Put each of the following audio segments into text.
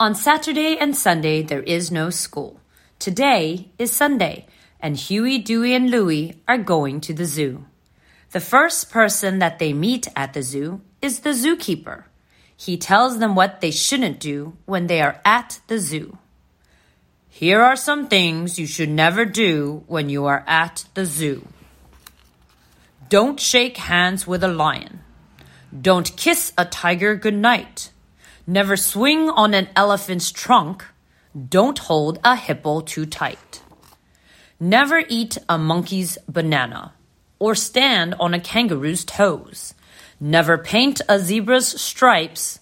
On Saturday and Sunday, there is no school. Today is Sunday, and Huey, Dewey, and Louie are going to the zoo. The first person that they meet at the zoo is the zookeeper. He tells them what they shouldn't do when they are at the zoo. Here are some things you should never do when you are at the zoo. Don't shake hands with a lion. Don't kiss a tiger goodnight. Never swing on an elephant's trunk. Don't hold a hippo too tight. Never eat a monkey's banana or stand on a kangaroo's toes. Never paint a zebra's stripes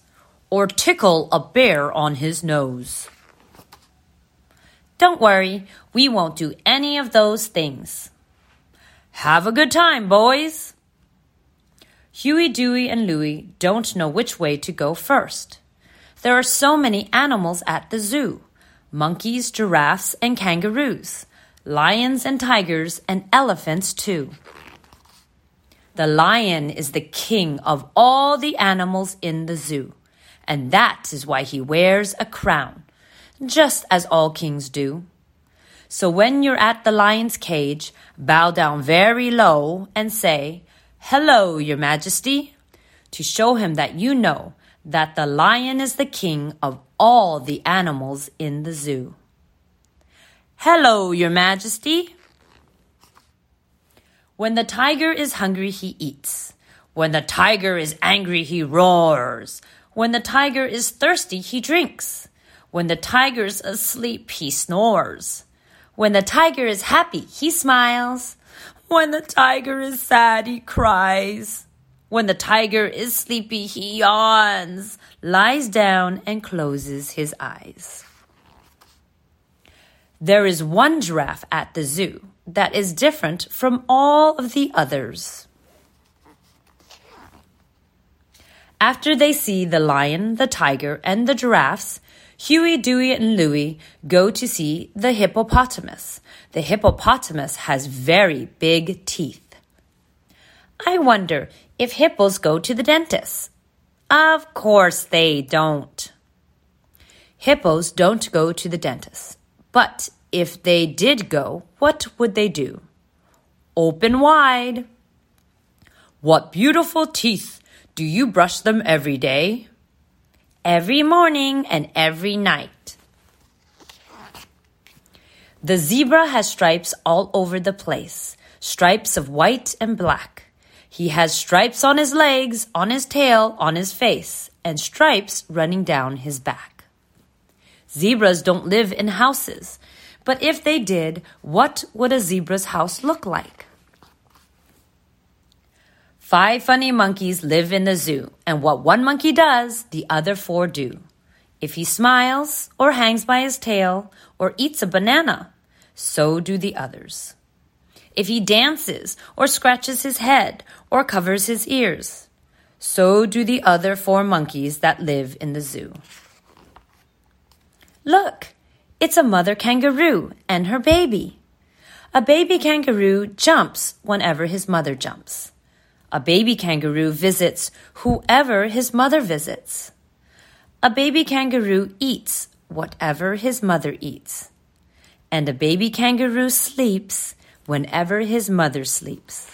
or tickle a bear on his nose. Don't worry, we won't do any of those things. Have a good time, boys. Huey, Dewey, and Louie don't know which way to go first. There are so many animals at the zoo monkeys, giraffes, and kangaroos, lions and tigers, and elephants, too. The lion is the king of all the animals in the zoo, and that is why he wears a crown, just as all kings do. So when you're at the lion's cage, bow down very low and say, Hello, Your Majesty, to show him that you know that the lion is the king of all the animals in the zoo. Hello, Your Majesty. When the tiger is hungry, he eats. When the tiger is angry, he roars. When the tiger is thirsty, he drinks. When the tiger's asleep, he snores. When the tiger is happy, he smiles. When the tiger is sad, he cries. When the tiger is sleepy, he yawns, lies down, and closes his eyes. There is one giraffe at the zoo that is different from all of the others. After they see the lion, the tiger, and the giraffes, Huey, Dewey, and Louie go to see the hippopotamus. The hippopotamus has very big teeth. I wonder if hippos go to the dentist. Of course they don't. Hippos don't go to the dentist. But if they did go, what would they do? Open wide. What beautiful teeth! Do you brush them every day? Every morning and every night. The zebra has stripes all over the place, stripes of white and black. He has stripes on his legs, on his tail, on his face, and stripes running down his back. Zebras don't live in houses, but if they did, what would a zebra's house look like? Five funny monkeys live in the zoo, and what one monkey does, the other four do. If he smiles, or hangs by his tail, or eats a banana, so do the others if he dances or scratches his head or covers his ears. So do the other four monkeys that live in the zoo. Look, it's a mother kangaroo and her baby. A baby kangaroo jumps whenever his mother jumps. A baby kangaroo visits whoever his mother visits. A baby kangaroo eats whatever his mother eats. And a baby kangaroo sleeps whenever his mother sleeps.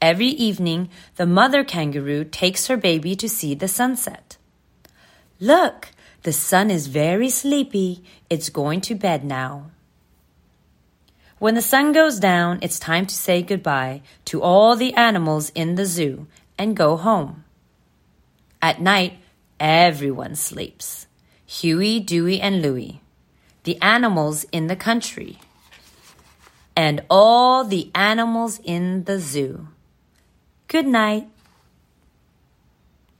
Every evening, the mother kangaroo takes her baby to see the sunset. Look, the sun is very sleepy. It's going to bed now. When the sun goes down, it's time to say goodbye to all the animals in the zoo and go home. At night, everyone sleeps. Huey, Dewey, and Louie. The animals in the country and all the animals in the zoo. Good night.